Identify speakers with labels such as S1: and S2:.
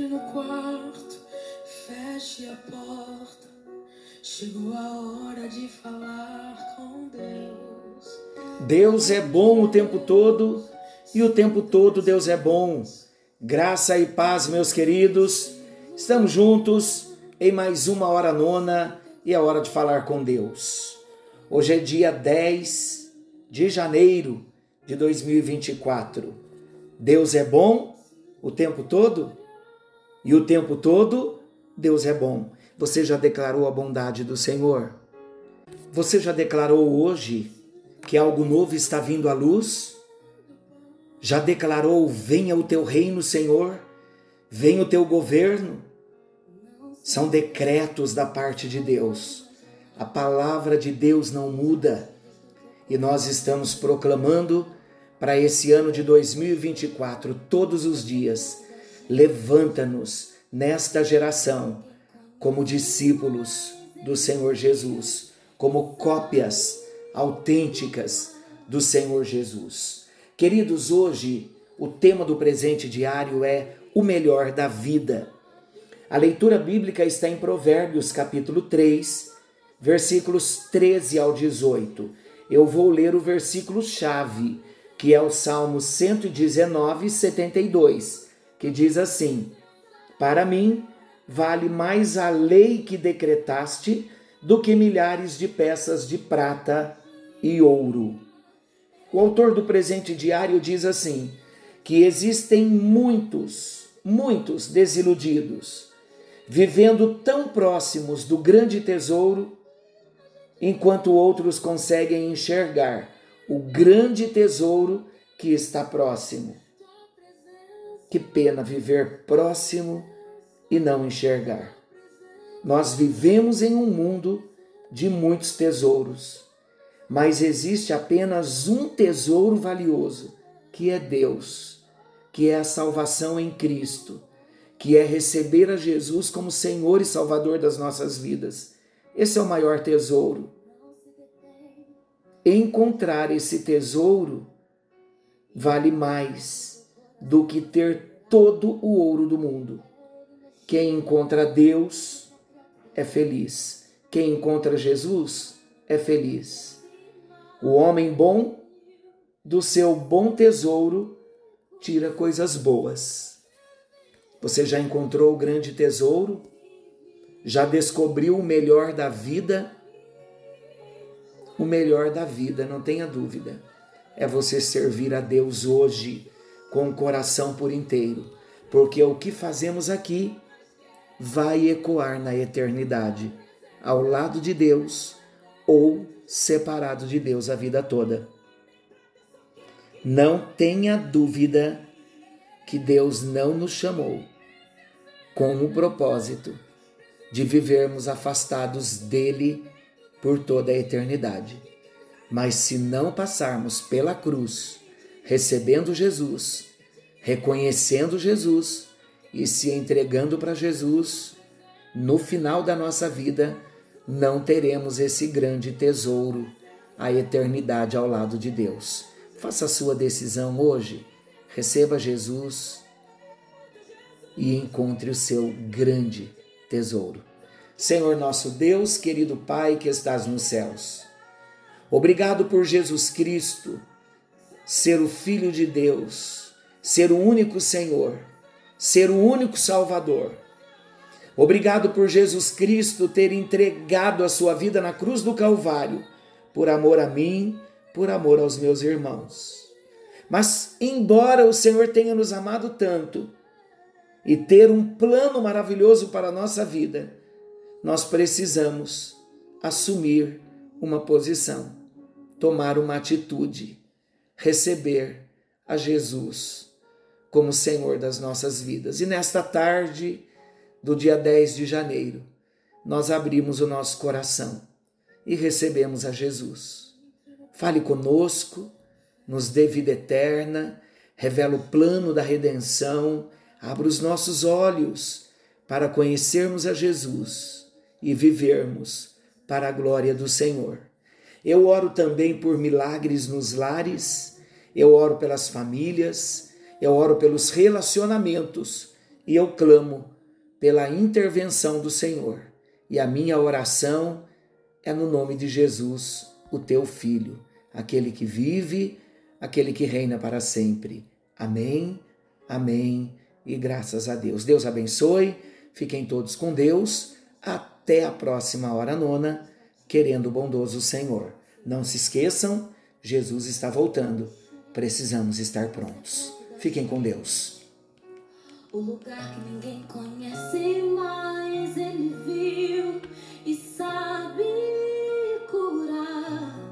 S1: Entre no quarto, feche a porta. Chegou a hora de falar com Deus.
S2: Deus é bom o tempo todo e o tempo todo Deus é bom. Graça e paz, meus queridos. Estamos juntos em mais uma hora nona e é hora de falar com Deus. Hoje é dia 10 de janeiro de 2024. Deus é bom o tempo todo e o tempo todo Deus é bom. Você já declarou a bondade do Senhor? Você já declarou hoje que algo novo está vindo à luz? Já declarou: venha o teu reino, Senhor, venha o teu governo? São decretos da parte de Deus. A palavra de Deus não muda e nós estamos proclamando para esse ano de 2024, todos os dias, levanta-nos nesta geração como discípulos do Senhor Jesus, como cópias autênticas do Senhor Jesus. Queridos, hoje o tema do presente diário é o melhor da vida. A leitura bíblica está em Provérbios, capítulo 3, versículos 13 ao 18. Eu vou ler o versículo chave, que é o Salmo 119, 72, que diz assim: Para mim, vale mais a lei que decretaste do que milhares de peças de prata e ouro. O autor do presente diário diz assim: que existem muitos, muitos desiludidos, vivendo tão próximos do grande tesouro, enquanto outros conseguem enxergar o grande tesouro que está próximo. Que pena viver próximo e não enxergar. Nós vivemos em um mundo de muitos tesouros, mas existe apenas um tesouro valioso, que é Deus, que é a salvação em Cristo, que é receber a Jesus como Senhor e Salvador das nossas vidas. Esse é o maior tesouro. Encontrar esse tesouro vale mais do que ter todo o ouro do mundo. Quem encontra Deus é feliz. Quem encontra Jesus é feliz. O homem bom, do seu bom tesouro, tira coisas boas. Você já encontrou o grande tesouro? Já descobriu o melhor da vida? O melhor da vida, não tenha dúvida, é você servir a Deus hoje com o coração por inteiro, porque o que fazemos aqui vai ecoar na eternidade, ao lado de Deus ou separado de Deus a vida toda. Não tenha dúvida que Deus não nos chamou com o propósito de vivermos afastados dele por toda a eternidade. Mas se não passarmos pela cruz, recebendo Jesus, reconhecendo Jesus, e se entregando para Jesus, no final da nossa vida, não teremos esse grande tesouro, a eternidade ao lado de Deus. Faça a sua decisão hoje, receba Jesus e encontre o seu grande tesouro. Senhor nosso Deus, querido Pai que estás nos céus, obrigado por Jesus Cristo ser o Filho de Deus, ser o único Senhor ser o único Salvador. Obrigado por Jesus Cristo ter entregado a sua vida na cruz do Calvário, por amor a mim, por amor aos meus irmãos. Mas, embora o Senhor tenha nos amado tanto e ter um plano maravilhoso para a nossa vida, nós precisamos assumir uma posição, tomar uma atitude, receber a Jesus como Senhor das nossas vidas. E nesta tarde do dia 10 de janeiro, nós abrimos o nosso coração e recebemos a Jesus. Fale conosco, nos dê vida eterna, revela o plano da redenção, abra os nossos olhos para conhecermos a Jesus e vivermos para a glória do Senhor. Eu oro também por milagres nos lares, eu oro pelas famílias, eu oro pelos relacionamentos e eu clamo pela intervenção do Senhor. E a minha oração é no nome de Jesus, o teu filho, aquele que vive, aquele que reina para sempre. Amém, amém e graças a Deus. Deus abençoe, fiquem todos com Deus. Até a próxima hora nona, querendo o bondoso Senhor. Não se esqueçam, Jesus está voltando precisamos estar prontos. Fiquem com Deus.
S1: O lugar que ninguém conhece mais, ele viu e sabe.